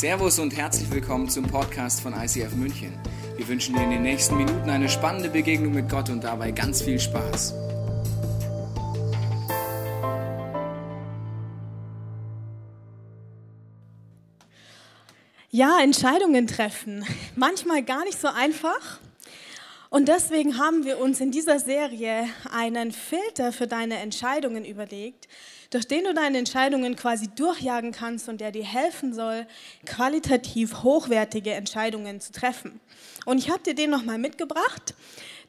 Servus und herzlich willkommen zum Podcast von ICF München. Wir wünschen dir in den nächsten Minuten eine spannende Begegnung mit Gott und dabei ganz viel Spaß. Ja, Entscheidungen treffen. Manchmal gar nicht so einfach. Und deswegen haben wir uns in dieser Serie einen Filter für deine Entscheidungen überlegt, durch den du deine Entscheidungen quasi durchjagen kannst und der dir helfen soll, qualitativ hochwertige Entscheidungen zu treffen. Und ich habe dir den nochmal mitgebracht.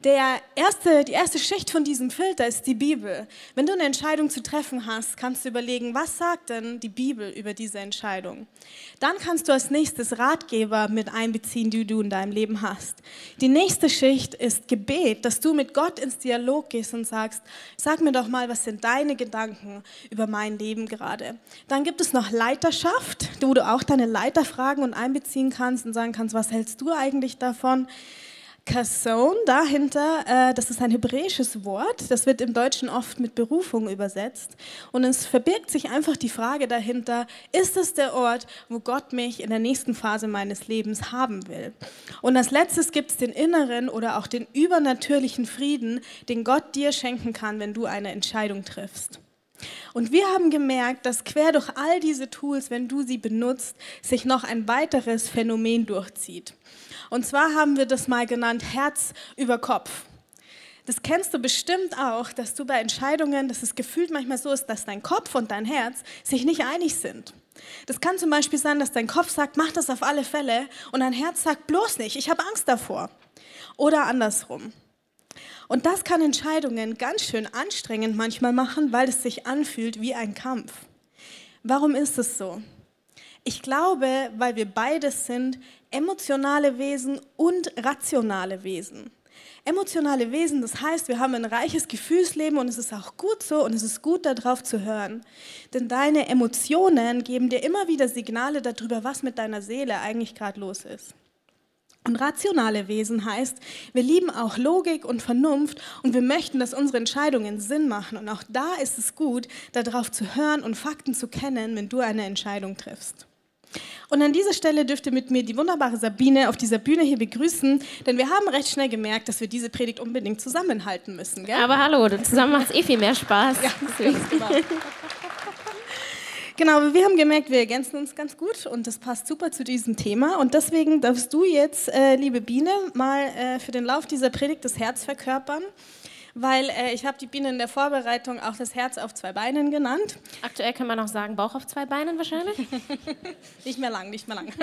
Der erste, die erste Schicht von diesem Filter ist die Bibel. Wenn du eine Entscheidung zu treffen hast, kannst du überlegen, was sagt denn die Bibel über diese Entscheidung? Dann kannst du als nächstes Ratgeber mit einbeziehen, die du in deinem Leben hast. Die nächste Schicht ist Gebet, dass du mit Gott ins Dialog gehst und sagst, sag mir doch mal, was sind deine Gedanken über mein Leben gerade? Dann gibt es noch Leiterschaft, wo du auch deine Leiter fragen und einbeziehen kannst und sagen kannst, was hältst du eigentlich davon? Kasson dahinter, äh, das ist ein hebräisches Wort, das wird im Deutschen oft mit Berufung übersetzt. Und es verbirgt sich einfach die Frage dahinter, ist es der Ort, wo Gott mich in der nächsten Phase meines Lebens haben will? Und als letztes gibt es den inneren oder auch den übernatürlichen Frieden, den Gott dir schenken kann, wenn du eine Entscheidung triffst. Und wir haben gemerkt, dass quer durch all diese Tools, wenn du sie benutzt, sich noch ein weiteres Phänomen durchzieht. Und zwar haben wir das mal genannt Herz über Kopf. Das kennst du bestimmt auch, dass du bei Entscheidungen, dass es gefühlt manchmal so ist, dass dein Kopf und dein Herz sich nicht einig sind. Das kann zum Beispiel sein, dass dein Kopf sagt, mach das auf alle Fälle und dein Herz sagt, bloß nicht, ich habe Angst davor. Oder andersrum. Und das kann Entscheidungen ganz schön anstrengend manchmal machen, weil es sich anfühlt wie ein Kampf. Warum ist es so? Ich glaube, weil wir beides sind, emotionale Wesen und rationale Wesen. Emotionale Wesen, das heißt, wir haben ein reiches Gefühlsleben und es ist auch gut so und es ist gut darauf zu hören. Denn deine Emotionen geben dir immer wieder Signale darüber, was mit deiner Seele eigentlich gerade los ist. Und rationale Wesen heißt, wir lieben auch Logik und Vernunft und wir möchten, dass unsere Entscheidungen Sinn machen. Und auch da ist es gut, darauf zu hören und Fakten zu kennen, wenn du eine Entscheidung triffst. Und an dieser Stelle dürfte mit mir die wunderbare Sabine auf dieser Bühne hier begrüßen, denn wir haben recht schnell gemerkt, dass wir diese Predigt unbedingt zusammenhalten müssen. Gell? Aber hallo, zusammen macht es eh viel mehr Spaß. Ja, Genau, wir haben gemerkt, wir ergänzen uns ganz gut und das passt super zu diesem Thema. Und deswegen darfst du jetzt, äh, liebe Biene, mal äh, für den Lauf dieser Predigt das Herz verkörpern weil äh, ich habe die Biene in der Vorbereitung auch das Herz auf zwei Beinen genannt. Aktuell kann man auch sagen Bauch auf zwei Beinen wahrscheinlich. nicht mehr lang, nicht mehr lang.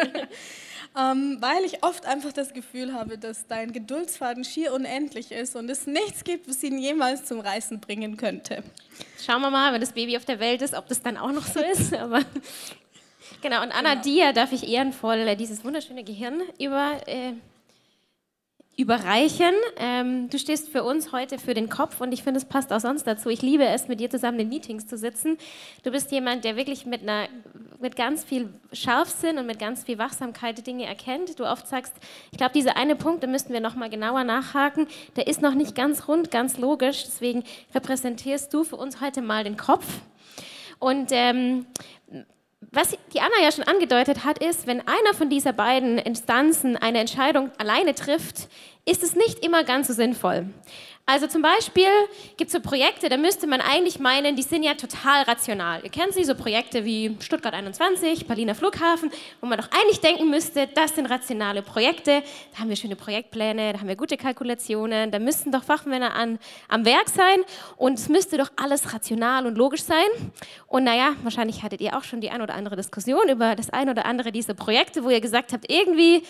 ähm, weil ich oft einfach das Gefühl habe, dass dein Geduldsfaden schier unendlich ist und es nichts gibt, was ihn jemals zum Reißen bringen könnte. Schauen wir mal, wenn das Baby auf der Welt ist, ob das dann auch noch so ist. Aber genau, und Anna, genau. dir darf ich ehrenvoll dieses wunderschöne Gehirn über... Äh, überreichen. Ähm, du stehst für uns heute für den Kopf und ich finde, es passt auch sonst dazu. Ich liebe es, mit dir zusammen in Meetings zu sitzen. Du bist jemand, der wirklich mit, einer, mit ganz viel Scharfsinn und mit ganz viel Wachsamkeit Dinge erkennt. Du oft sagst, ich glaube, dieser eine Punkt, da müssten wir nochmal genauer nachhaken, der ist noch nicht ganz rund, ganz logisch. Deswegen repräsentierst du für uns heute mal den Kopf. Und ähm, was die Anna ja schon angedeutet hat, ist, wenn einer von dieser beiden Instanzen eine Entscheidung alleine trifft, ist es nicht immer ganz so sinnvoll. Also zum Beispiel gibt es so Projekte, da müsste man eigentlich meinen, die sind ja total rational. Ihr kennt sie, so Projekte wie Stuttgart 21, Berliner Flughafen, wo man doch eigentlich denken müsste, das sind rationale Projekte, da haben wir schöne Projektpläne, da haben wir gute Kalkulationen, da müssten doch Fachmänner an, am Werk sein und es müsste doch alles rational und logisch sein. Und naja, wahrscheinlich hattet ihr auch schon die ein oder andere Diskussion über das ein oder andere dieser Projekte, wo ihr gesagt habt, irgendwie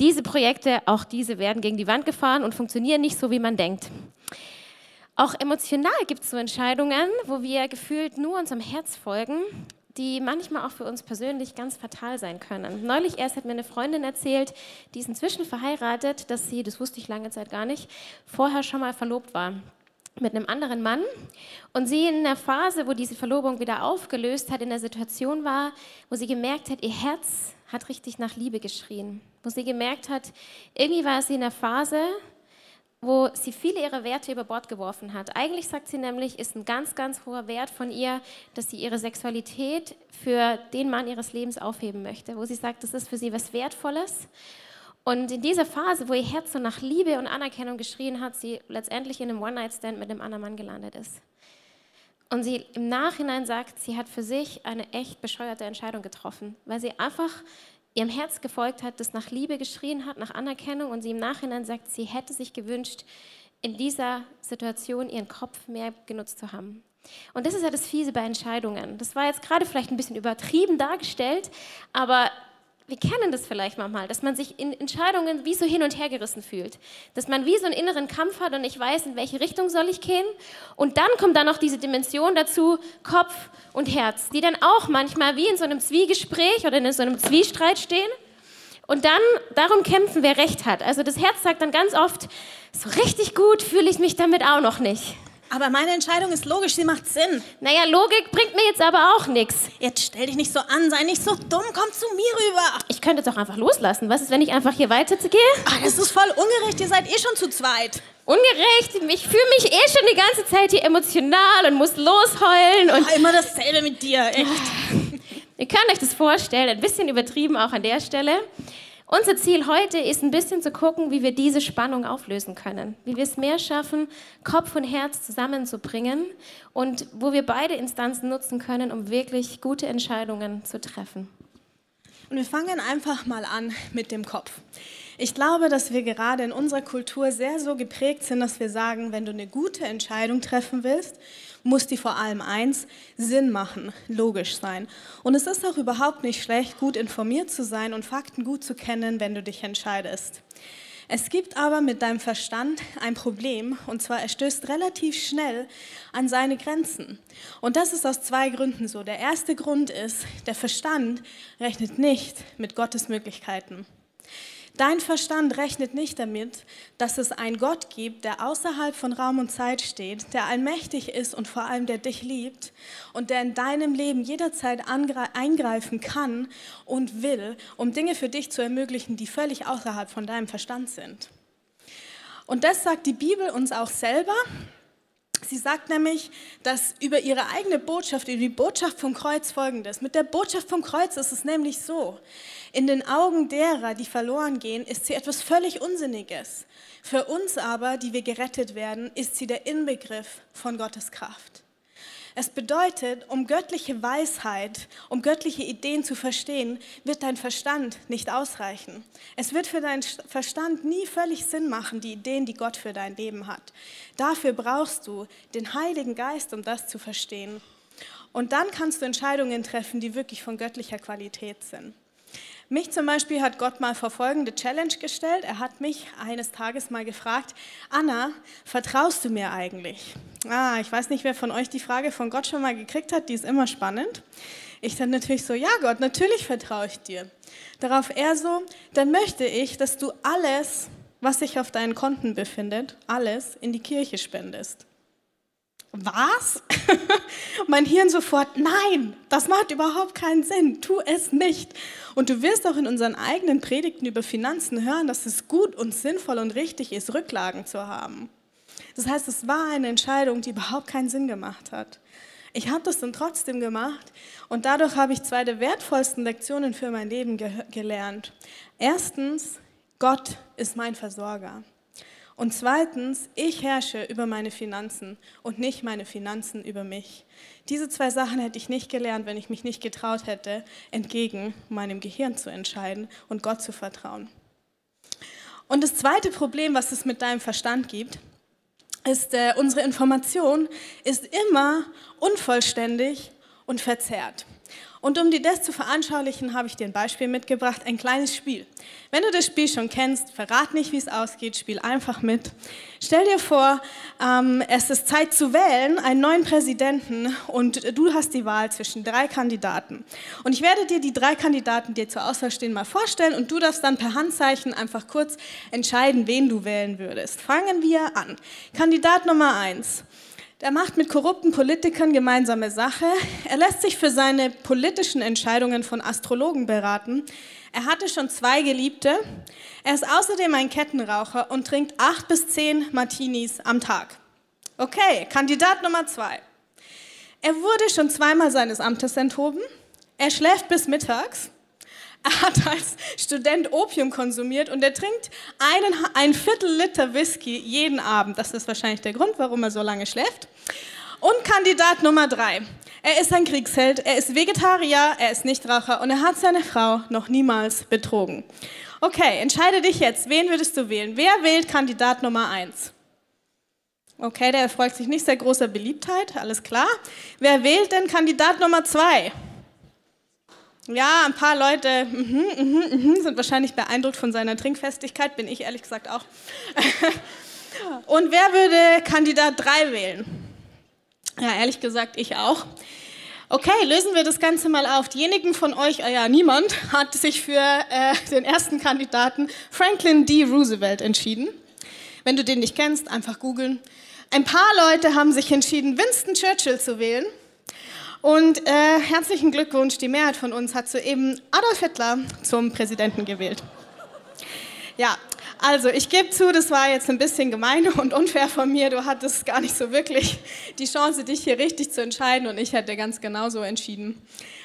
diese Projekte, auch diese werden gegen die Wand gefahren und funktionieren nicht so, wie man denkt. Auch emotional gibt es so Entscheidungen, wo wir gefühlt nur unserem Herz folgen, die manchmal auch für uns persönlich ganz fatal sein können. Neulich erst hat mir eine Freundin erzählt, die ist inzwischen verheiratet, dass sie, das wusste ich lange Zeit gar nicht, vorher schon mal verlobt war mit einem anderen Mann und sie in einer Phase, wo diese Verlobung wieder aufgelöst hat, in der Situation war, wo sie gemerkt hat, ihr Herz hat richtig nach Liebe geschrien, wo sie gemerkt hat, irgendwie war sie in einer Phase, wo sie viele ihrer Werte über Bord geworfen hat. Eigentlich sagt sie nämlich, ist ein ganz, ganz hoher Wert von ihr, dass sie ihre Sexualität für den Mann ihres Lebens aufheben möchte, wo sie sagt, das ist für sie was Wertvolles. Und in dieser Phase, wo ihr Herz so nach Liebe und Anerkennung geschrien hat, sie letztendlich in einem One-Night-Stand mit einem anderen Mann gelandet ist. Und sie im Nachhinein sagt, sie hat für sich eine echt bescheuerte Entscheidung getroffen, weil sie einfach ihrem Herz gefolgt hat, das nach Liebe geschrien hat, nach Anerkennung und sie im Nachhinein sagt, sie hätte sich gewünscht, in dieser Situation ihren Kopf mehr genutzt zu haben. Und das ist ja das Fiese bei Entscheidungen. Das war jetzt gerade vielleicht ein bisschen übertrieben dargestellt, aber wir kennen das vielleicht manchmal, dass man sich in Entscheidungen wie so hin und her gerissen fühlt. Dass man wie so einen inneren Kampf hat und nicht weiß, in welche Richtung soll ich gehen. Und dann kommt dann noch diese Dimension dazu, Kopf und Herz, die dann auch manchmal wie in so einem Zwiegespräch oder in so einem Zwiestreit stehen. Und dann darum kämpfen, wer recht hat. Also das Herz sagt dann ganz oft, so richtig gut fühle ich mich damit auch noch nicht. Aber meine Entscheidung ist logisch, sie macht Sinn. Naja, Logik bringt mir jetzt aber auch nichts. Jetzt stell dich nicht so an, sei nicht so dumm, komm zu mir rüber. Ich könnte es auch einfach loslassen. Was ist, wenn ich einfach hier weitergehe? Ach, das ist voll ungerecht, ihr seid eh schon zu zweit. Ungerecht, ich fühle mich eh schon die ganze Zeit hier emotional und muss losheulen. Und Ach, immer dasselbe mit dir, echt. Ihr könnt euch das vorstellen, ein bisschen übertrieben auch an der Stelle. Unser Ziel heute ist ein bisschen zu gucken, wie wir diese Spannung auflösen können, wie wir es mehr schaffen, Kopf und Herz zusammenzubringen und wo wir beide Instanzen nutzen können, um wirklich gute Entscheidungen zu treffen. Und wir fangen einfach mal an mit dem Kopf. Ich glaube, dass wir gerade in unserer Kultur sehr so geprägt sind, dass wir sagen, wenn du eine gute Entscheidung treffen willst, muss die vor allem eins Sinn machen, logisch sein. Und es ist auch überhaupt nicht schlecht, gut informiert zu sein und Fakten gut zu kennen, wenn du dich entscheidest. Es gibt aber mit deinem Verstand ein Problem, und zwar er stößt relativ schnell an seine Grenzen. Und das ist aus zwei Gründen so. Der erste Grund ist, der Verstand rechnet nicht mit Gottes Möglichkeiten. Dein Verstand rechnet nicht damit, dass es einen Gott gibt, der außerhalb von Raum und Zeit steht, der allmächtig ist und vor allem der dich liebt und der in deinem Leben jederzeit eingreifen kann und will, um Dinge für dich zu ermöglichen, die völlig außerhalb von deinem Verstand sind. Und das sagt die Bibel uns auch selber. Sie sagt nämlich, dass über ihre eigene Botschaft, über die Botschaft vom Kreuz folgendes. Mit der Botschaft vom Kreuz ist es nämlich so. In den Augen derer, die verloren gehen, ist sie etwas völlig Unsinniges. Für uns aber, die wir gerettet werden, ist sie der Inbegriff von Gottes Kraft. Es bedeutet, um göttliche Weisheit, um göttliche Ideen zu verstehen, wird dein Verstand nicht ausreichen. Es wird für deinen Verstand nie völlig Sinn machen, die Ideen, die Gott für dein Leben hat. Dafür brauchst du den Heiligen Geist, um das zu verstehen. Und dann kannst du Entscheidungen treffen, die wirklich von göttlicher Qualität sind. Mich zum Beispiel hat Gott mal vor folgende Challenge gestellt. Er hat mich eines Tages mal gefragt, Anna, vertraust du mir eigentlich? Ah, ich weiß nicht, wer von euch die Frage von Gott schon mal gekriegt hat, die ist immer spannend. Ich dann natürlich so, ja Gott, natürlich vertraue ich dir. Darauf er so, dann möchte ich, dass du alles, was sich auf deinen Konten befindet, alles in die Kirche spendest was? mein Hirn sofort, nein, das macht überhaupt keinen Sinn, tu es nicht. Und du wirst auch in unseren eigenen Predigten über Finanzen hören, dass es gut und sinnvoll und richtig ist, Rücklagen zu haben. Das heißt, es war eine Entscheidung, die überhaupt keinen Sinn gemacht hat. Ich habe das dann trotzdem gemacht und dadurch habe ich zwei der wertvollsten Lektionen für mein Leben ge gelernt. Erstens, Gott ist mein Versorger. Und zweitens, ich herrsche über meine Finanzen und nicht meine Finanzen über mich. Diese zwei Sachen hätte ich nicht gelernt, wenn ich mich nicht getraut hätte, entgegen meinem Gehirn zu entscheiden und Gott zu vertrauen. Und das zweite Problem, was es mit deinem Verstand gibt, ist, äh, unsere Information ist immer unvollständig und verzerrt. Und um dir das zu veranschaulichen, habe ich dir ein Beispiel mitgebracht, ein kleines Spiel. Wenn du das Spiel schon kennst, verrat nicht, wie es ausgeht, spiel einfach mit. Stell dir vor, ähm, es ist Zeit zu wählen, einen neuen Präsidenten und du hast die Wahl zwischen drei Kandidaten. Und ich werde dir die drei Kandidaten, die zur Auswahl stehen, mal vorstellen und du darfst dann per Handzeichen einfach kurz entscheiden, wen du wählen würdest. Fangen wir an. Kandidat Nummer eins. Er macht mit korrupten Politikern gemeinsame Sache. Er lässt sich für seine politischen Entscheidungen von Astrologen beraten. Er hatte schon zwei Geliebte. Er ist außerdem ein Kettenraucher und trinkt acht bis zehn Martinis am Tag. Okay, Kandidat Nummer zwei. Er wurde schon zweimal seines Amtes enthoben. Er schläft bis mittags. Er hat als Student Opium konsumiert und er trinkt einen, ein Viertel Liter Whisky jeden Abend. Das ist wahrscheinlich der Grund, warum er so lange schläft. Und Kandidat Nummer drei. Er ist ein Kriegsheld, er ist Vegetarier, er ist Nichtraucher und er hat seine Frau noch niemals betrogen. Okay, entscheide dich jetzt. Wen würdest du wählen? Wer wählt Kandidat Nummer eins? Okay, der erfreut sich nicht sehr großer Beliebtheit, alles klar. Wer wählt denn Kandidat Nummer zwei? Ja, ein paar Leute -hmm, mm -hmm, sind wahrscheinlich beeindruckt von seiner Trinkfestigkeit, bin ich ehrlich gesagt auch. Und wer würde Kandidat 3 wählen? Ja, ehrlich gesagt, ich auch. Okay, lösen wir das Ganze mal auf. Diejenigen von euch, äh, ja, niemand, hat sich für äh, den ersten Kandidaten Franklin D. Roosevelt entschieden. Wenn du den nicht kennst, einfach googeln. Ein paar Leute haben sich entschieden, Winston Churchill zu wählen. Und äh, herzlichen Glückwunsch, die Mehrheit von uns hat soeben Adolf Hitler zum Präsidenten gewählt. Ja, also ich gebe zu, das war jetzt ein bisschen gemein und unfair von mir. Du hattest gar nicht so wirklich die Chance, dich hier richtig zu entscheiden und ich hätte ganz genauso entschieden.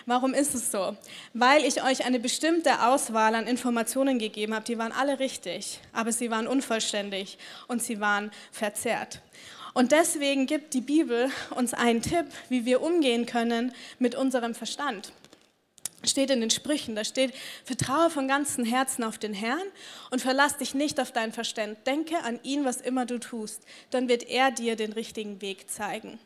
Warum ist es so? Weil ich euch eine bestimmte Auswahl an Informationen gegeben habe, die waren alle richtig, aber sie waren unvollständig und sie waren verzerrt. Und deswegen gibt die Bibel uns einen Tipp, wie wir umgehen können mit unserem Verstand. Steht in den Sprüchen, da steht, vertraue von ganzem Herzen auf den Herrn und verlass dich nicht auf dein Verstand. Denke an ihn, was immer du tust, dann wird er dir den richtigen Weg zeigen.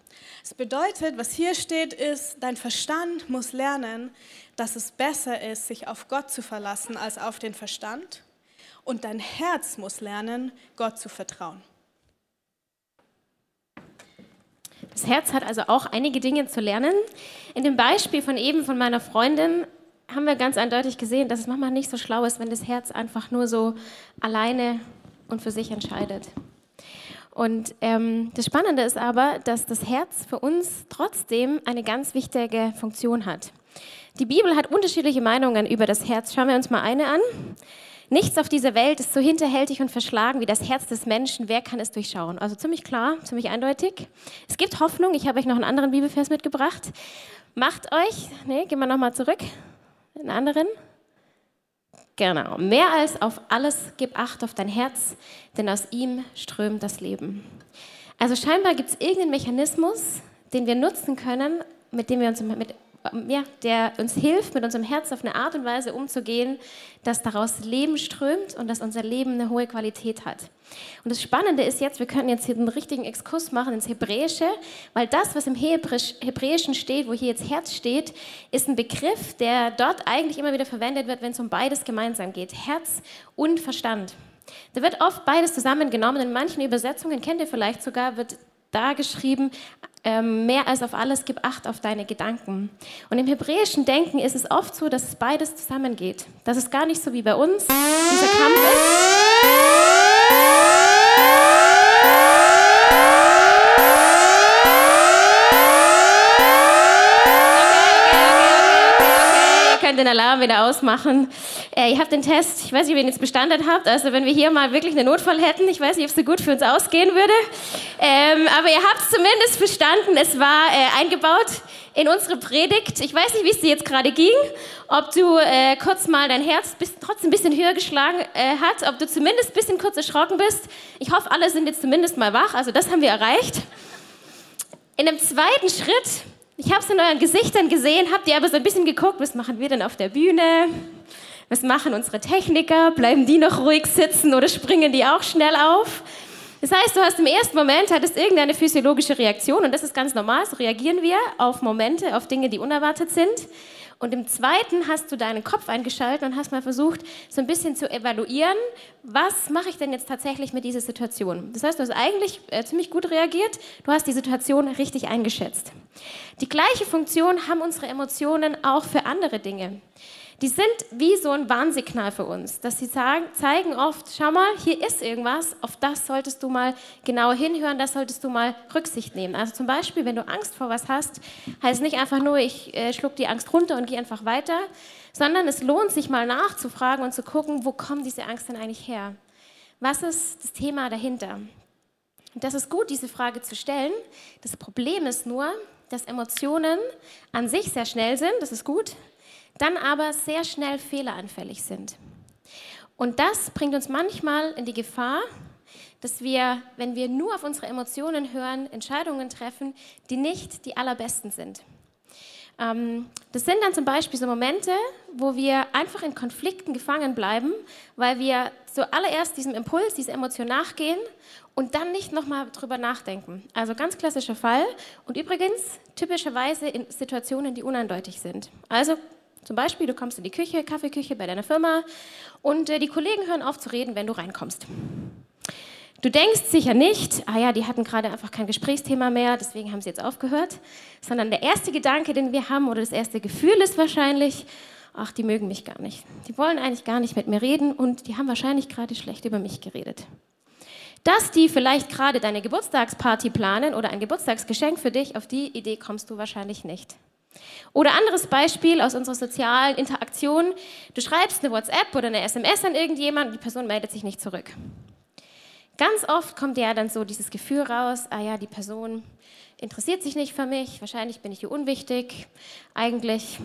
Es bedeutet, was hier steht, ist, dein Verstand muss lernen, dass es besser ist, sich auf Gott zu verlassen als auf den Verstand. Und dein Herz muss lernen, Gott zu vertrauen. Das Herz hat also auch einige Dinge zu lernen. In dem Beispiel von eben von meiner Freundin haben wir ganz eindeutig gesehen, dass es manchmal nicht so schlau ist, wenn das Herz einfach nur so alleine und für sich entscheidet. Und ähm, das Spannende ist aber, dass das Herz für uns trotzdem eine ganz wichtige Funktion hat. Die Bibel hat unterschiedliche Meinungen über das Herz. Schauen wir uns mal eine an. Nichts auf dieser Welt ist so hinterhältig und verschlagen wie das Herz des Menschen. Wer kann es durchschauen? Also ziemlich klar, ziemlich eindeutig. Es gibt Hoffnung. Ich habe euch noch einen anderen Bibelvers mitgebracht. Macht euch, nee, gehen wir nochmal zurück. Einen anderen. Genau. Mehr als auf alles gib Acht auf dein Herz, denn aus ihm strömt das Leben. Also scheinbar gibt es irgendeinen Mechanismus, den wir nutzen können, mit dem wir uns mit ja, der uns hilft, mit unserem Herz auf eine Art und Weise umzugehen, dass daraus Leben strömt und dass unser Leben eine hohe Qualität hat. Und das Spannende ist jetzt, wir können jetzt hier einen richtigen Exkurs machen ins Hebräische, weil das, was im Hebräischen steht, wo hier jetzt Herz steht, ist ein Begriff, der dort eigentlich immer wieder verwendet wird, wenn es um beides gemeinsam geht, Herz und Verstand. Da wird oft beides zusammengenommen. In manchen Übersetzungen, kennt ihr vielleicht sogar, wird da geschrieben, ähm, mehr als auf alles gib Acht auf deine Gedanken. Und im hebräischen Denken ist es oft so, dass es beides zusammengeht. Das ist gar nicht so wie bei uns dieser Kampf ist. den Alarm wieder ausmachen. Äh, ihr habt den Test, ich weiß nicht, ob ihr ihn jetzt bestanden habt. Also wenn wir hier mal wirklich einen Notfall hätten, ich weiß nicht, ob es so gut für uns ausgehen würde. Ähm, aber ihr habt es zumindest verstanden. Es war äh, eingebaut in unsere Predigt. Ich weiß nicht, wie es dir jetzt gerade ging. Ob du äh, kurz mal dein Herz bis, trotzdem ein bisschen höher geschlagen äh, hat. Ob du zumindest ein bisschen kurz erschrocken bist. Ich hoffe, alle sind jetzt zumindest mal wach. Also das haben wir erreicht. In dem zweiten Schritt ich habe es in euren Gesichtern gesehen, habt ihr aber so ein bisschen geguckt, was machen wir denn auf der Bühne? Was machen unsere Techniker? Bleiben die noch ruhig sitzen oder springen die auch schnell auf? Das heißt, du hast im ersten Moment hattest irgendeine physiologische Reaktion und das ist ganz normal, so reagieren wir auf Momente, auf Dinge, die unerwartet sind. Und im zweiten hast du deinen Kopf eingeschaltet und hast mal versucht, so ein bisschen zu evaluieren, was mache ich denn jetzt tatsächlich mit dieser Situation. Das heißt, du hast eigentlich äh, ziemlich gut reagiert, du hast die Situation richtig eingeschätzt. Die gleiche Funktion haben unsere Emotionen auch für andere Dinge. Die sind wie so ein Warnsignal für uns, dass sie sagen, zeigen oft, schau mal, hier ist irgendwas, auf das solltest du mal genauer hinhören, das solltest du mal Rücksicht nehmen. Also zum Beispiel, wenn du Angst vor was hast, heißt nicht einfach nur, ich äh, schluck die Angst runter und gehe einfach weiter, sondern es lohnt sich mal nachzufragen und zu gucken, wo kommt diese Angst denn eigentlich her? Was ist das Thema dahinter? Und das ist gut, diese Frage zu stellen. Das Problem ist nur, dass Emotionen an sich sehr schnell sind, das ist gut, dann aber sehr schnell fehleranfällig sind. Und das bringt uns manchmal in die Gefahr, dass wir, wenn wir nur auf unsere Emotionen hören, Entscheidungen treffen, die nicht die allerbesten sind. Ähm, das sind dann zum Beispiel so Momente, wo wir einfach in Konflikten gefangen bleiben, weil wir zuallererst diesem Impuls, dieser Emotion nachgehen und dann nicht nochmal drüber nachdenken. Also ganz klassischer Fall und übrigens typischerweise in Situationen, die uneindeutig sind. Also zum Beispiel, du kommst in die Küche, Kaffeeküche bei deiner Firma und äh, die Kollegen hören auf zu reden, wenn du reinkommst. Du denkst sicher nicht, ah ja, die hatten gerade einfach kein Gesprächsthema mehr, deswegen haben sie jetzt aufgehört, sondern der erste Gedanke, den wir haben oder das erste Gefühl ist wahrscheinlich, ach, die mögen mich gar nicht. Die wollen eigentlich gar nicht mit mir reden und die haben wahrscheinlich gerade schlecht über mich geredet. Dass die vielleicht gerade deine Geburtstagsparty planen oder ein Geburtstagsgeschenk für dich, auf die Idee kommst du wahrscheinlich nicht. Oder anderes Beispiel aus unserer sozialen Interaktion. Du schreibst eine WhatsApp oder eine SMS an irgendjemanden und die Person meldet sich nicht zurück. Ganz oft kommt ja dann so dieses Gefühl raus, ah ja, die Person interessiert sich nicht für mich, wahrscheinlich bin ich ihr unwichtig, eigentlich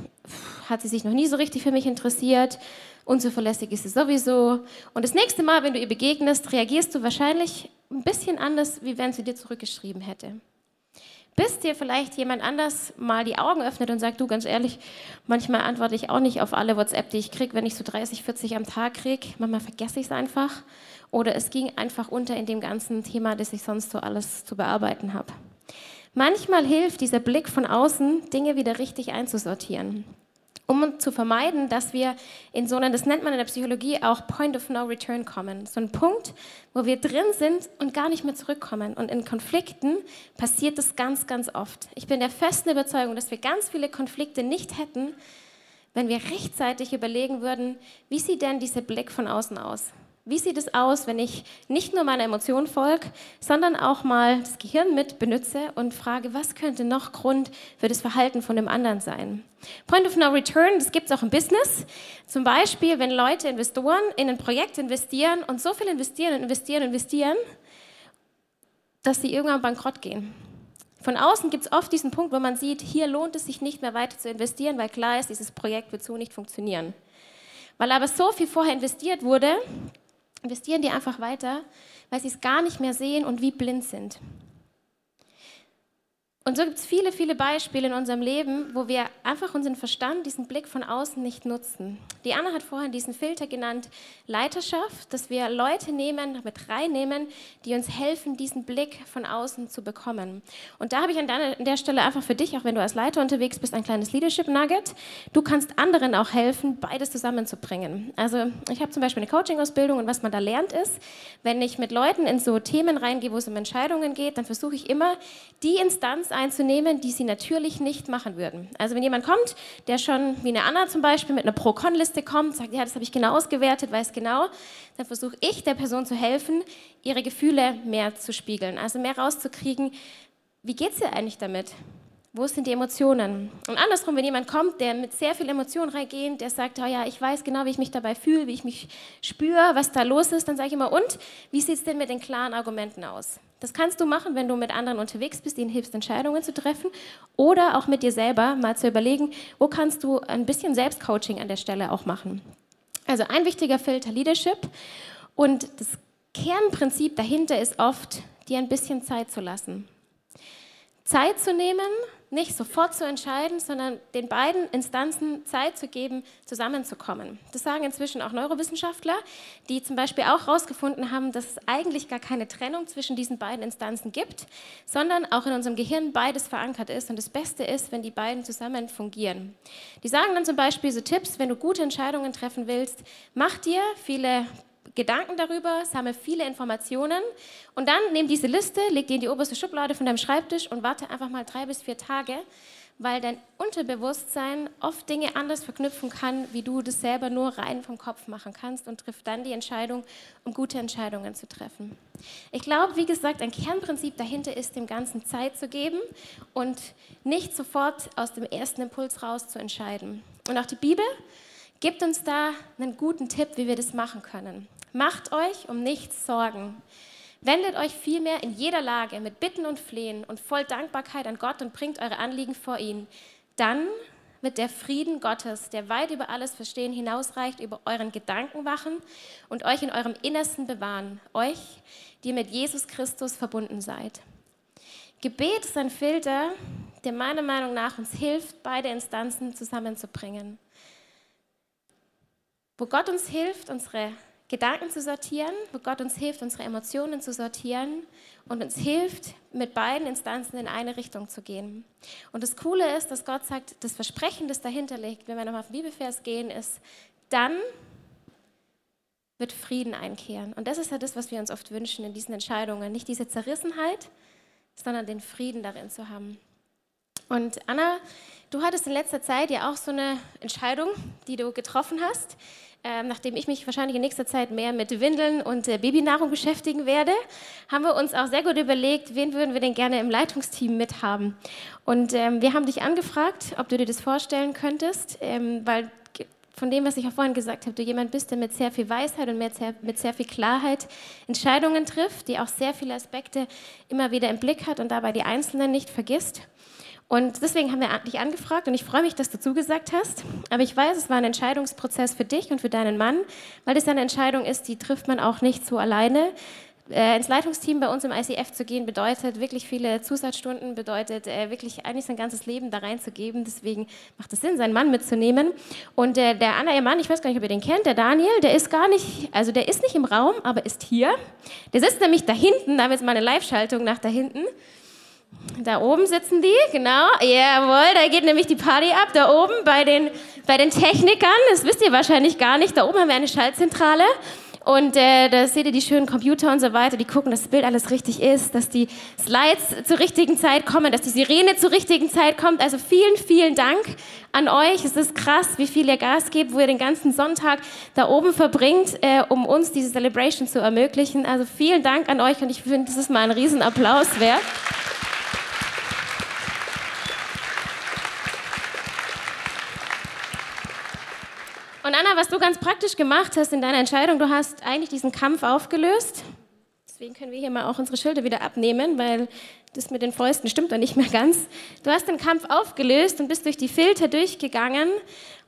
hat sie sich noch nie so richtig für mich interessiert, unzuverlässig ist sie sowieso. Und das nächste Mal, wenn du ihr begegnest, reagierst du wahrscheinlich ein bisschen anders, wie wenn sie dir zurückgeschrieben hätte bis dir vielleicht jemand anders mal die Augen öffnet und sagt, du ganz ehrlich, manchmal antworte ich auch nicht auf alle WhatsApp, die ich kriege, wenn ich so 30, 40 am Tag kriege. Manchmal vergesse ich es einfach. Oder es ging einfach unter in dem ganzen Thema, das ich sonst so alles zu bearbeiten habe. Manchmal hilft dieser Blick von außen, Dinge wieder richtig einzusortieren um zu vermeiden, dass wir in so einen, das nennt man in der Psychologie auch Point of No Return kommen. So ein Punkt, wo wir drin sind und gar nicht mehr zurückkommen. Und in Konflikten passiert das ganz, ganz oft. Ich bin der festen Überzeugung, dass wir ganz viele Konflikte nicht hätten, wenn wir rechtzeitig überlegen würden, wie sieht denn dieser Blick von außen aus? Wie sieht es aus, wenn ich nicht nur meiner Emotion folge, sondern auch mal das Gehirn mit benutze und frage, was könnte noch Grund für das Verhalten von dem anderen sein? Point of No Return, das gibt es auch im Business. Zum Beispiel, wenn Leute, Investoren in ein Projekt investieren und so viel investieren und investieren und investieren, dass sie irgendwann bankrott gehen. Von außen gibt es oft diesen Punkt, wo man sieht, hier lohnt es sich nicht mehr weiter zu investieren, weil klar ist, dieses Projekt wird so nicht funktionieren. Weil aber so viel vorher investiert wurde, investieren die einfach weiter, weil sie es gar nicht mehr sehen und wie blind sind. Und so gibt es viele, viele Beispiele in unserem Leben, wo wir einfach unseren Verstand, diesen Blick von außen nicht nutzen. Die Anna hat vorhin diesen Filter genannt, Leiterschaft, dass wir Leute nehmen, mit reinnehmen, die uns helfen, diesen Blick von außen zu bekommen. Und da habe ich an, der Stelle einfach für dich, auch wenn du als Leiter unterwegs bist, ein kleines Leadership Nugget. Du kannst anderen auch helfen, beides zusammenzubringen. Also ich habe zum Beispiel eine Coaching-Ausbildung und was man da lernt ist, wenn ich mit Leuten in so Themen reingehe, wo es um Entscheidungen geht, dann versuche ich immer, die Instanz einzunehmen, die sie natürlich nicht machen würden. Also wenn jemand kommt, der schon wie eine Anna zum Beispiel mit einer Pro-Con-Liste kommt, sagt, ja, das habe ich genau ausgewertet, weiß genau, dann versuche ich der Person zu helfen, ihre Gefühle mehr zu spiegeln, also mehr rauszukriegen, wie geht es ihr eigentlich damit? Wo sind die Emotionen? Und andersrum, wenn jemand kommt, der mit sehr viel Emotion reingeht, der sagt, oh ja, ich weiß genau, wie ich mich dabei fühle, wie ich mich spüre, was da los ist, dann sage ich immer, und wie sieht es denn mit den klaren Argumenten aus? Das kannst du machen, wenn du mit anderen unterwegs bist, ihnen hilfst, Entscheidungen zu treffen oder auch mit dir selber mal zu überlegen, wo kannst du ein bisschen Selbstcoaching an der Stelle auch machen. Also ein wichtiger Filter Leadership und das Kernprinzip dahinter ist oft, dir ein bisschen Zeit zu lassen. Zeit zu nehmen, nicht sofort zu entscheiden, sondern den beiden Instanzen Zeit zu geben, zusammenzukommen. Das sagen inzwischen auch Neurowissenschaftler, die zum Beispiel auch herausgefunden haben, dass es eigentlich gar keine Trennung zwischen diesen beiden Instanzen gibt, sondern auch in unserem Gehirn beides verankert ist. Und das Beste ist, wenn die beiden zusammen fungieren. Die sagen dann zum Beispiel so Tipps, wenn du gute Entscheidungen treffen willst, mach dir viele Gedanken darüber, sammle viele Informationen und dann nimm diese Liste, leg die in die oberste Schublade von deinem Schreibtisch und warte einfach mal drei bis vier Tage, weil dein Unterbewusstsein oft Dinge anders verknüpfen kann, wie du das selber nur rein vom Kopf machen kannst und trifft dann die Entscheidung, um gute Entscheidungen zu treffen. Ich glaube, wie gesagt, ein Kernprinzip dahinter ist, dem Ganzen Zeit zu geben und nicht sofort aus dem ersten Impuls raus zu entscheiden. Und auch die Bibel gibt uns da einen guten Tipp, wie wir das machen können. Macht euch um nichts Sorgen. Wendet euch vielmehr in jeder Lage mit Bitten und Flehen und voll Dankbarkeit an Gott und bringt eure Anliegen vor ihn. Dann wird der Frieden Gottes, der weit über alles Verstehen hinausreicht, über euren Gedanken wachen und euch in eurem Innersten bewahren, euch, die mit Jesus Christus verbunden seid. Gebet ist ein Filter, der meiner Meinung nach uns hilft, beide Instanzen zusammenzubringen. Wo Gott uns hilft, unsere Gedanken zu sortieren, wo Gott uns hilft, unsere Emotionen zu sortieren und uns hilft, mit beiden Instanzen in eine Richtung zu gehen. Und das Coole ist, dass Gott sagt, das Versprechen, das dahinter liegt, wenn wir nochmal auf den Bibelvers gehen, ist, dann wird Frieden einkehren. Und das ist ja das, was wir uns oft wünschen in diesen Entscheidungen. Nicht diese Zerrissenheit, sondern den Frieden darin zu haben. Und Anna, du hattest in letzter Zeit ja auch so eine Entscheidung, die du getroffen hast ähm, nachdem ich mich wahrscheinlich in nächster Zeit mehr mit Windeln und äh, Babynahrung beschäftigen werde, haben wir uns auch sehr gut überlegt, wen würden wir denn gerne im Leitungsteam mithaben. Und ähm, wir haben dich angefragt, ob du dir das vorstellen könntest, ähm, weil von dem, was ich auch vorhin gesagt habe, du jemand bist, der mit sehr viel Weisheit und mit sehr, mit sehr viel Klarheit Entscheidungen trifft, die auch sehr viele Aspekte immer wieder im Blick hat und dabei die Einzelnen nicht vergisst. Und deswegen haben wir dich angefragt und ich freue mich, dass du zugesagt hast. Aber ich weiß, es war ein Entscheidungsprozess für dich und für deinen Mann, weil das eine Entscheidung ist, die trifft man auch nicht so alleine. Äh, ins Leitungsteam bei uns im ICF zu gehen, bedeutet wirklich viele Zusatzstunden, bedeutet äh, wirklich eigentlich sein ganzes Leben da reinzugeben. Deswegen macht es Sinn, seinen Mann mitzunehmen. Und äh, der andere Mann, ich weiß gar nicht, ob ihr den kennt, der Daniel, der ist gar nicht, also der ist nicht im Raum, aber ist hier. Der sitzt nämlich da hinten, da haben wir jetzt mal eine Live-Schaltung nach da hinten. Da oben sitzen die, genau. Jawohl, da geht nämlich die Party ab. Da oben bei den, bei den Technikern, das wisst ihr wahrscheinlich gar nicht, da oben haben wir eine Schaltzentrale. Und äh, da seht ihr die schönen Computer und so weiter, die gucken, dass das Bild alles richtig ist, dass die Slides zur richtigen Zeit kommen, dass die Sirene zur richtigen Zeit kommt. Also vielen, vielen Dank an euch. Es ist krass, wie viel ihr Gas gebt, wo ihr den ganzen Sonntag da oben verbringt, äh, um uns diese Celebration zu ermöglichen. Also vielen Dank an euch und ich finde, das ist mal ein Riesenapplaus wert. Und Anna, was du ganz praktisch gemacht hast in deiner Entscheidung, du hast eigentlich diesen Kampf aufgelöst. Deswegen können wir hier mal auch unsere Schilder wieder abnehmen, weil das mit den Fäusten stimmt dann nicht mehr ganz. Du hast den Kampf aufgelöst und bist durch die Filter durchgegangen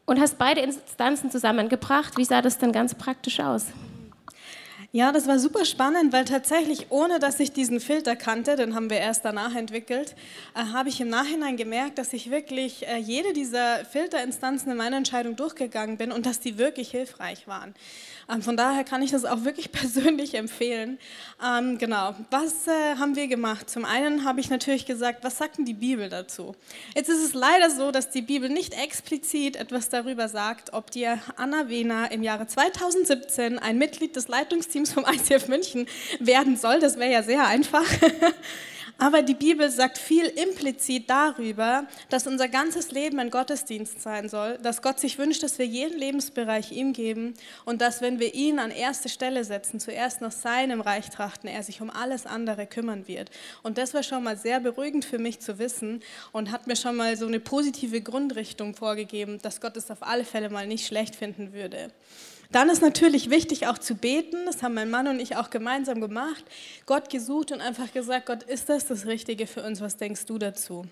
und hast beide Instanzen zusammengebracht. Wie sah das dann ganz praktisch aus? Ja, das war super spannend, weil tatsächlich, ohne dass ich diesen Filter kannte, den haben wir erst danach entwickelt, äh, habe ich im Nachhinein gemerkt, dass ich wirklich äh, jede dieser Filterinstanzen in meiner Entscheidung durchgegangen bin und dass die wirklich hilfreich waren. Ähm, von daher kann ich das auch wirklich persönlich empfehlen. Ähm, genau, was äh, haben wir gemacht? Zum einen habe ich natürlich gesagt, was sagt denn die Bibel dazu? Jetzt ist es leider so, dass die Bibel nicht explizit etwas darüber sagt, ob dir Anna Wehner im Jahre 2017 ein Mitglied des Leitungsteams vom ICF München werden soll. Das wäre ja sehr einfach. Aber die Bibel sagt viel implizit darüber, dass unser ganzes Leben ein Gottesdienst sein soll, dass Gott sich wünscht, dass wir jeden Lebensbereich ihm geben und dass, wenn wir ihn an erste Stelle setzen, zuerst nach seinem Reich trachten, er sich um alles andere kümmern wird. Und das war schon mal sehr beruhigend für mich zu wissen und hat mir schon mal so eine positive Grundrichtung vorgegeben, dass Gott es auf alle Fälle mal nicht schlecht finden würde. Dann ist natürlich wichtig auch zu beten. Das haben mein Mann und ich auch gemeinsam gemacht. Gott gesucht und einfach gesagt, Gott, ist das das Richtige für uns? Was denkst du dazu?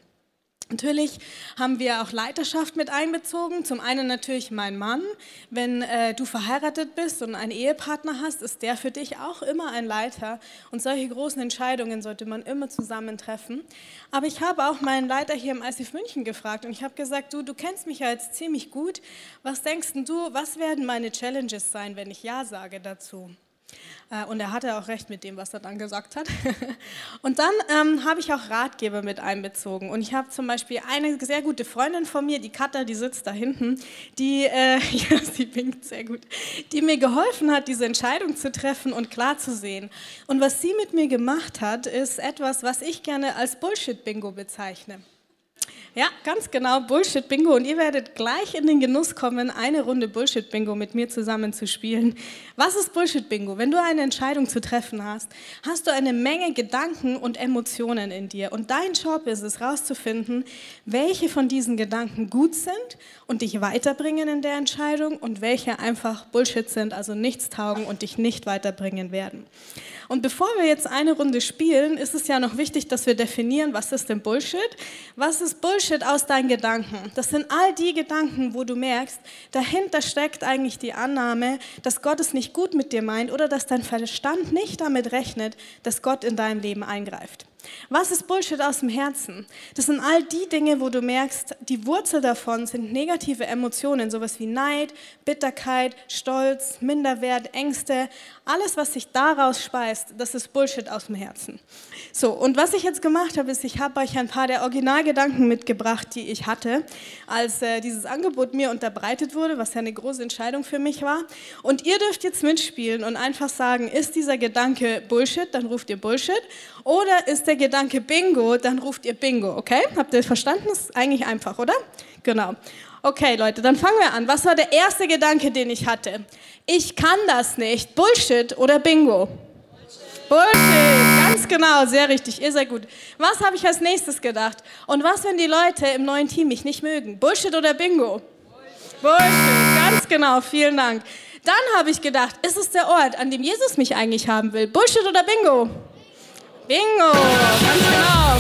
Natürlich haben wir auch Leiterschaft mit einbezogen. Zum einen natürlich mein Mann. Wenn äh, du verheiratet bist und einen Ehepartner hast, ist der für dich auch immer ein Leiter. Und solche großen Entscheidungen sollte man immer zusammentreffen. Aber ich habe auch meinen Leiter hier im ICF München gefragt und ich habe gesagt, du, du kennst mich ja jetzt ziemlich gut. Was denkst du, was werden meine Challenges sein, wenn ich Ja sage dazu? Äh, und er hatte auch recht mit dem, was er dann gesagt hat. Und dann ähm, habe ich auch Ratgeber mit einbezogen. Und ich habe zum Beispiel eine sehr gute Freundin von mir, die Katha, die sitzt da hinten, die, äh, ja, sie winkt sehr gut, die mir geholfen hat, diese Entscheidung zu treffen und klar zu sehen. Und was sie mit mir gemacht hat, ist etwas, was ich gerne als Bullshit-Bingo bezeichne. Ja, ganz genau, Bullshit-Bingo. Und ihr werdet gleich in den Genuss kommen, eine Runde Bullshit-Bingo mit mir zusammen zu spielen. Was ist Bullshit-Bingo? Wenn du eine Entscheidung zu treffen hast, hast du eine Menge Gedanken und Emotionen in dir. Und dein Job ist es, herauszufinden, welche von diesen Gedanken gut sind und dich weiterbringen in der Entscheidung und welche einfach Bullshit sind, also nichts taugen und dich nicht weiterbringen werden. Und bevor wir jetzt eine Runde spielen, ist es ja noch wichtig, dass wir definieren, was ist denn Bullshit? Was ist Bullshit aus deinen Gedanken? Das sind all die Gedanken, wo du merkst, dahinter steckt eigentlich die Annahme, dass Gott es nicht gut mit dir meint oder dass dein Verstand nicht damit rechnet, dass Gott in dein Leben eingreift. Was ist Bullshit aus dem Herzen? Das sind all die Dinge, wo du merkst, die Wurzel davon sind negative Emotionen, sowas wie Neid, Bitterkeit, Stolz, Minderwert, Ängste. Alles, was sich daraus speist, das ist Bullshit aus dem Herzen. So, und was ich jetzt gemacht habe, ist, ich habe euch ein paar der Originalgedanken mitgebracht, die ich hatte, als äh, dieses Angebot mir unterbreitet wurde, was ja eine große Entscheidung für mich war. Und ihr dürft jetzt mitspielen und einfach sagen, ist dieser Gedanke Bullshit, dann ruft ihr Bullshit. Oder ist der Gedanke Bingo, dann ruft ihr Bingo, okay? Habt ihr verstanden? Das ist eigentlich einfach, oder? Genau. Okay, Leute, dann fangen wir an. Was war der erste Gedanke, den ich hatte? Ich kann das nicht. Bullshit oder Bingo? Bullshit. Bullshit. Ganz genau, sehr richtig. Ihr seid gut. Was habe ich als nächstes gedacht? Und was, wenn die Leute im neuen Team mich nicht mögen? Bullshit oder Bingo? Bullshit. Bullshit. Ganz genau, vielen Dank. Dann habe ich gedacht, ist es der Ort, an dem Jesus mich eigentlich haben will? Bullshit oder Bingo? Bingo, ganz genau.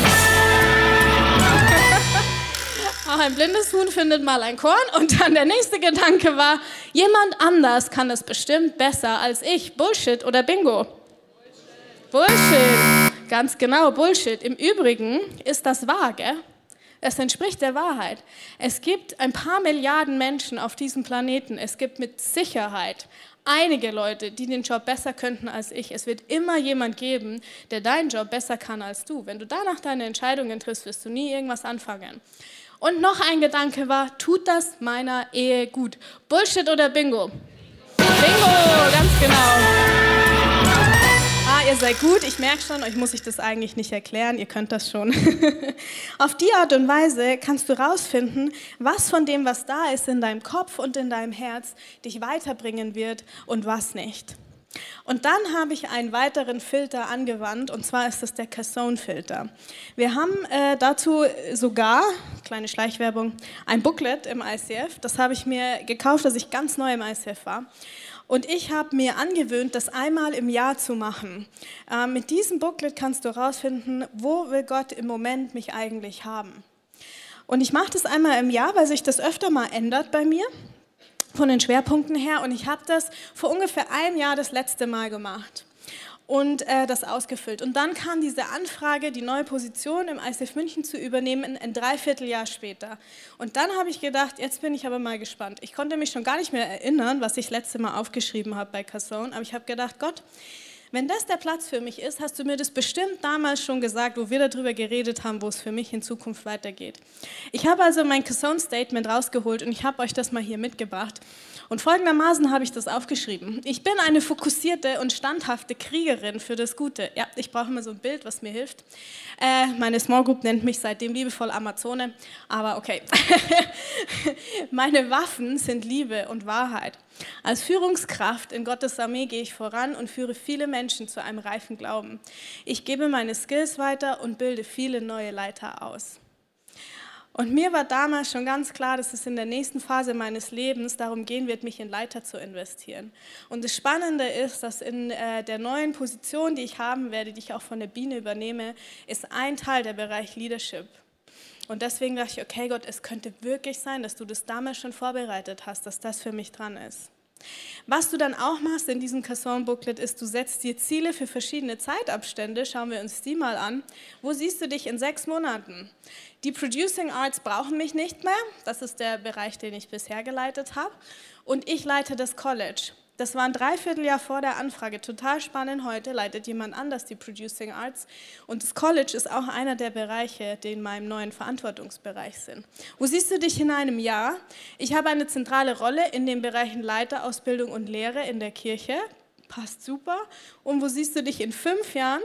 Auch ein blindes Huhn findet mal ein Korn. Und dann der nächste Gedanke war, jemand anders kann es bestimmt besser als ich. Bullshit oder Bingo? Bullshit. Bullshit. Ganz genau, Bullshit. Im Übrigen ist das wahr, gell? Es entspricht der Wahrheit. Es gibt ein paar Milliarden Menschen auf diesem Planeten. Es gibt mit Sicherheit einige Leute, die den Job besser könnten als ich. Es wird immer jemand geben, der deinen Job besser kann als du. Wenn du danach deine Entscheidungen triffst, wirst du nie irgendwas anfangen. Und noch ein Gedanke war, tut das meiner Ehe gut? Bullshit oder Bingo? Bingo, ganz genau. Ihr seid gut, ich merke schon, euch muss ich das eigentlich nicht erklären, ihr könnt das schon. Auf die Art und Weise kannst du rausfinden, was von dem, was da ist in deinem Kopf und in deinem Herz, dich weiterbringen wird und was nicht. Und dann habe ich einen weiteren Filter angewandt, und zwar ist das der Cassone-Filter. Wir haben äh, dazu sogar, kleine Schleichwerbung, ein Booklet im ICF. Das habe ich mir gekauft, als ich ganz neu im ICF war. Und ich habe mir angewöhnt, das einmal im Jahr zu machen. Äh, mit diesem Booklet kannst du herausfinden, wo will Gott im Moment mich eigentlich haben. Und ich mache das einmal im Jahr, weil sich das öfter mal ändert bei mir von den Schwerpunkten her. Und ich habe das vor ungefähr einem Jahr das letzte Mal gemacht und äh, das ausgefüllt. Und dann kam diese Anfrage, die neue Position im ICF München zu übernehmen, ein Dreivierteljahr später. Und dann habe ich gedacht, jetzt bin ich aber mal gespannt. Ich konnte mich schon gar nicht mehr erinnern, was ich letzte Mal aufgeschrieben habe bei Cassone, aber ich habe gedacht, Gott, wenn das der Platz für mich ist, hast du mir das bestimmt damals schon gesagt, wo wir darüber geredet haben, wo es für mich in Zukunft weitergeht. Ich habe also mein Cassone-Statement rausgeholt und ich habe euch das mal hier mitgebracht. Und folgendermaßen habe ich das aufgeschrieben. Ich bin eine fokussierte und standhafte Kriegerin für das Gute. Ja, ich brauche immer so ein Bild, was mir hilft. Äh, meine Small Group nennt mich seitdem liebevoll Amazone, aber okay. meine Waffen sind Liebe und Wahrheit. Als Führungskraft in Gottes Armee gehe ich voran und führe viele Menschen zu einem reifen Glauben. Ich gebe meine Skills weiter und bilde viele neue Leiter aus. Und mir war damals schon ganz klar, dass es in der nächsten Phase meines Lebens darum gehen wird, mich in Leiter zu investieren. Und das Spannende ist, dass in äh, der neuen Position, die ich haben werde, die ich auch von der Biene übernehme, ist ein Teil der Bereich Leadership. Und deswegen dachte ich, okay Gott, es könnte wirklich sein, dass du das damals schon vorbereitet hast, dass das für mich dran ist. Was du dann auch machst in diesem Casson-Booklet ist, du setzt dir Ziele für verschiedene Zeitabstände. Schauen wir uns die mal an. Wo siehst du dich in sechs Monaten? Die Producing Arts brauchen mich nicht mehr. Das ist der Bereich, den ich bisher geleitet habe. Und ich leite das College. Das war ein Dreivierteljahr vor der Anfrage. Total spannend. Heute leitet jemand anders die Producing Arts. Und das College ist auch einer der Bereiche, die in meinem neuen Verantwortungsbereich sind. Wo siehst du dich in einem Jahr? Ich habe eine zentrale Rolle in den Bereichen Leiter, Ausbildung und Lehre in der Kirche. Passt super. Und wo siehst du dich in fünf Jahren?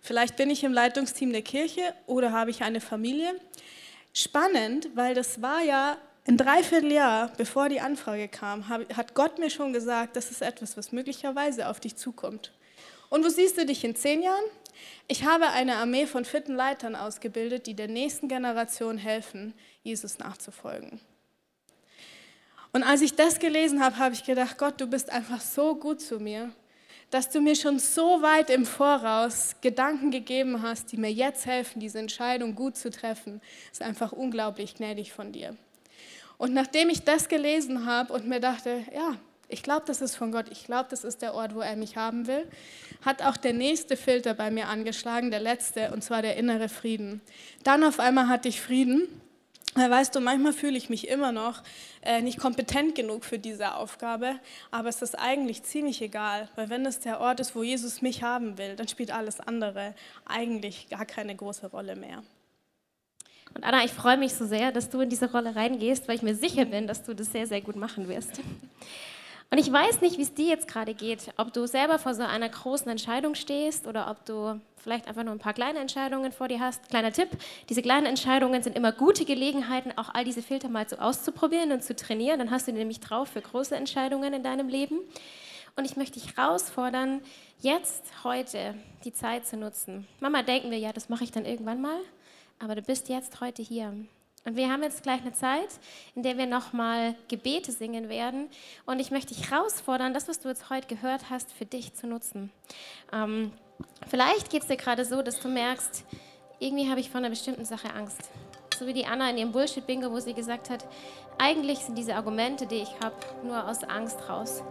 Vielleicht bin ich im Leitungsteam der Kirche oder habe ich eine Familie. Spannend, weil das war ja ein Dreivierteljahr, bevor die Anfrage kam, hat Gott mir schon gesagt, das ist etwas, was möglicherweise auf dich zukommt. Und wo siehst du dich in zehn Jahren? Ich habe eine Armee von fitten Leitern ausgebildet, die der nächsten Generation helfen, Jesus nachzufolgen. Und als ich das gelesen habe, habe ich gedacht, Gott, du bist einfach so gut zu mir, dass du mir schon so weit im Voraus Gedanken gegeben hast, die mir jetzt helfen, diese Entscheidung gut zu treffen. Das ist einfach unglaublich gnädig von dir. Und nachdem ich das gelesen habe und mir dachte, ja, ich glaube, das ist von Gott, ich glaube, das ist der Ort, wo er mich haben will, hat auch der nächste Filter bei mir angeschlagen, der letzte, und zwar der innere Frieden. Dann auf einmal hatte ich Frieden. Weißt du, manchmal fühle ich mich immer noch äh, nicht kompetent genug für diese Aufgabe, aber es ist eigentlich ziemlich egal, weil wenn es der Ort ist, wo Jesus mich haben will, dann spielt alles andere eigentlich gar keine große Rolle mehr. Und Anna, ich freue mich so sehr, dass du in diese Rolle reingehst, weil ich mir sicher bin, dass du das sehr, sehr gut machen wirst. Und ich weiß nicht, wie es dir jetzt gerade geht, ob du selber vor so einer großen Entscheidung stehst oder ob du vielleicht einfach nur ein paar kleine Entscheidungen vor dir hast. Kleiner Tipp, diese kleinen Entscheidungen sind immer gute Gelegenheiten, auch all diese Filter mal so auszuprobieren und zu trainieren. Dann hast du nämlich drauf für große Entscheidungen in deinem Leben. Und ich möchte dich herausfordern, jetzt, heute die Zeit zu nutzen. Mama denken wir, ja, das mache ich dann irgendwann mal, aber du bist jetzt heute hier. Und wir haben jetzt gleich eine Zeit, in der wir nochmal Gebete singen werden. Und ich möchte dich herausfordern, das, was du jetzt heute gehört hast, für dich zu nutzen. Ähm, vielleicht geht es dir gerade so, dass du merkst, irgendwie habe ich vor einer bestimmten Sache Angst. So wie die Anna in ihrem Bullshit-Bingo, wo sie gesagt hat, eigentlich sind diese Argumente, die ich habe, nur aus Angst raus.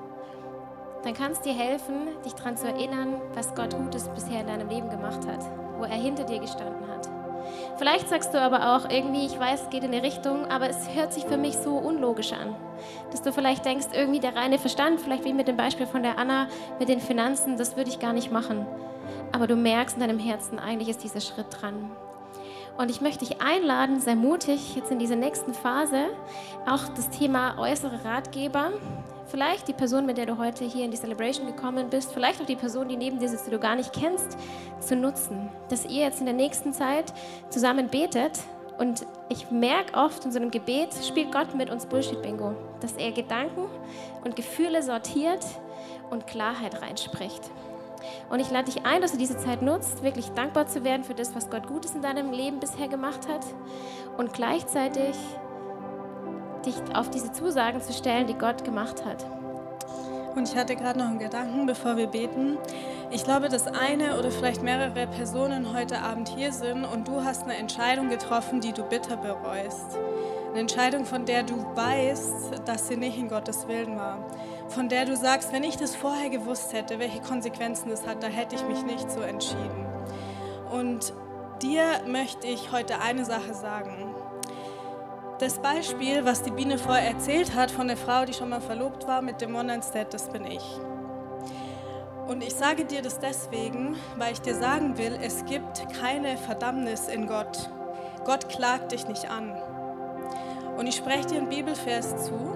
Dann kann es dir helfen, dich daran zu erinnern, was Gott Gutes bisher in deinem Leben gemacht hat, wo er hinter dir gestanden. Vielleicht sagst du aber auch irgendwie, ich weiß, es geht in eine Richtung, aber es hört sich für mich so unlogisch an. Dass du vielleicht denkst, irgendwie der reine Verstand, vielleicht wie mit dem Beispiel von der Anna mit den Finanzen, das würde ich gar nicht machen. Aber du merkst in deinem Herzen, eigentlich ist dieser Schritt dran. Und ich möchte dich einladen, sei mutig jetzt in dieser nächsten Phase, auch das Thema äußere Ratgeber Vielleicht die Person, mit der du heute hier in die Celebration gekommen bist, vielleicht auch die Person, die neben dir sitzt, die du gar nicht kennst, zu nutzen. Dass ihr jetzt in der nächsten Zeit zusammen betet. Und ich merke oft in so einem Gebet, spielt Gott mit uns Bullshit-Bingo. Dass er Gedanken und Gefühle sortiert und Klarheit reinspricht. Und ich lade dich ein, dass du diese Zeit nutzt, wirklich dankbar zu werden für das, was Gott Gutes in deinem Leben bisher gemacht hat und gleichzeitig dich auf diese Zusagen zu stellen, die Gott gemacht hat. Und ich hatte gerade noch einen Gedanken, bevor wir beten. Ich glaube, dass eine oder vielleicht mehrere Personen heute Abend hier sind und du hast eine Entscheidung getroffen, die du bitter bereust. Eine Entscheidung, von der du weißt, dass sie nicht in Gottes Willen war. Von der du sagst, wenn ich das vorher gewusst hätte, welche Konsequenzen das hat, da hätte ich mich nicht so entschieden. Und dir möchte ich heute eine Sache sagen. Das Beispiel, was die Biene vorher erzählt hat von der Frau, die schon mal verlobt war mit dem One-Night-Stand, das bin ich. Und ich sage dir das deswegen, weil ich dir sagen will, es gibt keine Verdammnis in Gott. Gott klagt dich nicht an. Und ich spreche dir einen Bibelvers zu,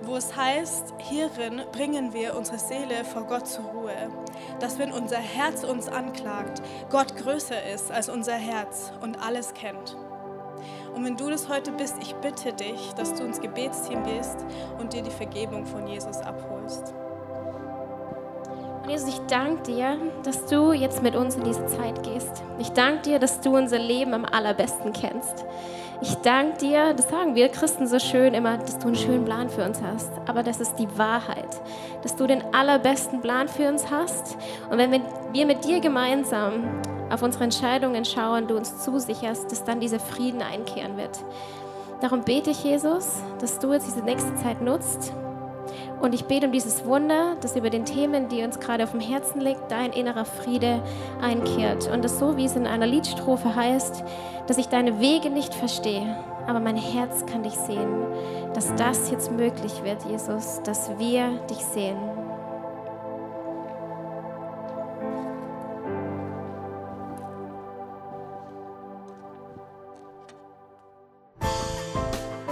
wo es heißt, hierin bringen wir unsere Seele vor Gott zur Ruhe. Dass wenn unser Herz uns anklagt, Gott größer ist als unser Herz und alles kennt. Und wenn du das heute bist, ich bitte dich, dass du ins Gebetsteam gehst und dir die Vergebung von Jesus abholst. Und Jesus, ich danke dir, dass du jetzt mit uns in diese Zeit gehst. Ich danke dir, dass du unser Leben am allerbesten kennst. Ich danke dir, das sagen wir Christen so schön immer, dass du einen schönen Plan für uns hast. Aber das ist die Wahrheit, dass du den allerbesten Plan für uns hast. Und wenn wir mit dir gemeinsam auf unsere Entscheidungen schauen, du uns zusicherst, dass dann dieser Frieden einkehren wird. Darum bete ich, Jesus, dass du jetzt diese nächste Zeit nutzt. Und ich bete um dieses Wunder, dass über den Themen, die uns gerade auf dem Herzen liegt, dein innerer Friede einkehrt. Und das so, wie es in einer Liedstrophe heißt, dass ich deine Wege nicht verstehe, aber mein Herz kann dich sehen. Dass das jetzt möglich wird, Jesus, dass wir dich sehen.